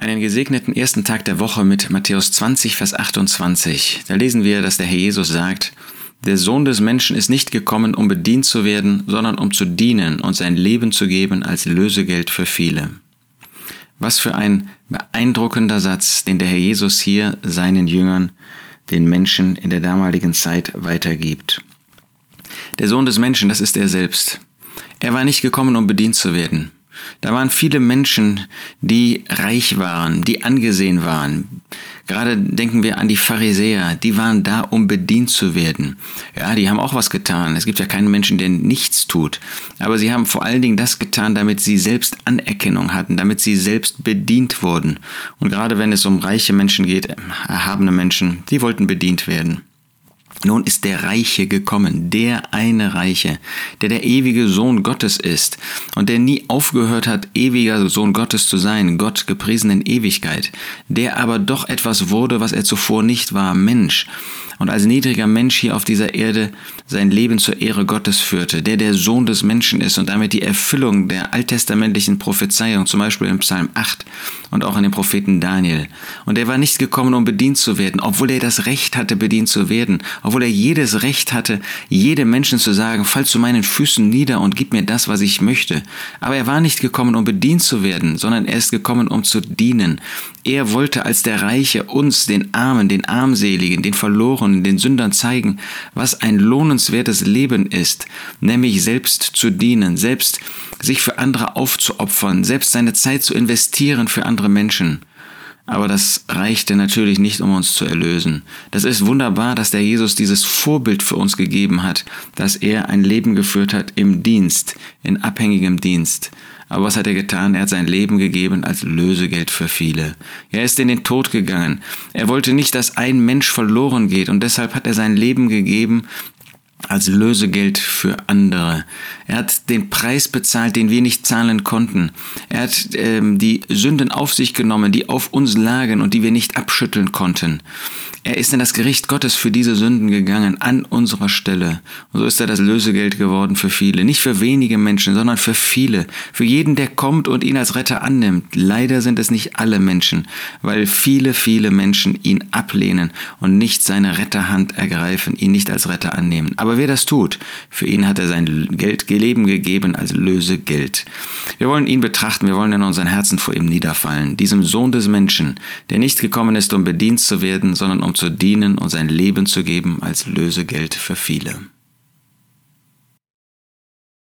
Einen gesegneten ersten Tag der Woche mit Matthäus 20, Vers 28. Da lesen wir, dass der Herr Jesus sagt, der Sohn des Menschen ist nicht gekommen, um bedient zu werden, sondern um zu dienen und sein Leben zu geben als Lösegeld für viele. Was für ein beeindruckender Satz, den der Herr Jesus hier seinen Jüngern, den Menschen in der damaligen Zeit weitergibt. Der Sohn des Menschen, das ist er selbst. Er war nicht gekommen, um bedient zu werden. Da waren viele Menschen, die reich waren, die angesehen waren. Gerade denken wir an die Pharisäer, die waren da, um bedient zu werden. Ja, die haben auch was getan. Es gibt ja keinen Menschen, der nichts tut. Aber sie haben vor allen Dingen das getan, damit sie selbst Anerkennung hatten, damit sie selbst bedient wurden. Und gerade wenn es um reiche Menschen geht, erhabene Menschen, die wollten bedient werden. Nun ist der Reiche gekommen, der eine Reiche, der der ewige Sohn Gottes ist und der nie aufgehört hat, ewiger Sohn Gottes zu sein, Gott gepriesen in Ewigkeit, der aber doch etwas wurde, was er zuvor nicht war, Mensch, und als niedriger Mensch hier auf dieser Erde sein Leben zur Ehre Gottes führte, der der Sohn des Menschen ist und damit die Erfüllung der alttestamentlichen Prophezeiung, zum Beispiel im Psalm 8 und auch in dem Propheten Daniel. Und er war nicht gekommen, um bedient zu werden, obwohl er das Recht hatte, bedient zu werden, obwohl er jedes Recht hatte, jedem Menschen zu sagen, fall zu meinen Füßen nieder und gib mir das, was ich möchte. Aber er war nicht gekommen, um bedient zu werden, sondern er ist gekommen, um zu dienen. Er wollte als der Reiche uns, den Armen, den Armseligen, den Verlorenen, den Sündern zeigen, was ein lohnenswertes Leben ist, nämlich selbst zu dienen, selbst sich für andere aufzuopfern, selbst seine Zeit zu investieren für andere Menschen. Aber das reichte natürlich nicht, um uns zu erlösen. Das ist wunderbar, dass der Jesus dieses Vorbild für uns gegeben hat, dass er ein Leben geführt hat im Dienst, in abhängigem Dienst. Aber was hat er getan? Er hat sein Leben gegeben als Lösegeld für viele. Er ist in den Tod gegangen. Er wollte nicht, dass ein Mensch verloren geht und deshalb hat er sein Leben gegeben als Lösegeld für andere. Er hat den Preis bezahlt, den wir nicht zahlen konnten. Er hat ähm, die Sünden auf sich genommen, die auf uns lagen und die wir nicht abschütteln konnten. Er ist in das Gericht Gottes für diese Sünden gegangen, an unserer Stelle. Und so ist er das Lösegeld geworden für viele. Nicht für wenige Menschen, sondern für viele. Für jeden, der kommt und ihn als Retter annimmt. Leider sind es nicht alle Menschen, weil viele, viele Menschen ihn ablehnen und nicht seine Retterhand ergreifen, ihn nicht als Retter annehmen. Aber wer das tut, für ihn hat er sein Geld, Leben gegeben als Lösegeld. Wir wollen ihn betrachten, wir wollen in unseren Herzen vor ihm niederfallen, diesem Sohn des Menschen, der nicht gekommen ist, um bedient zu werden, sondern um zu dienen und sein Leben zu geben als Lösegeld für viele.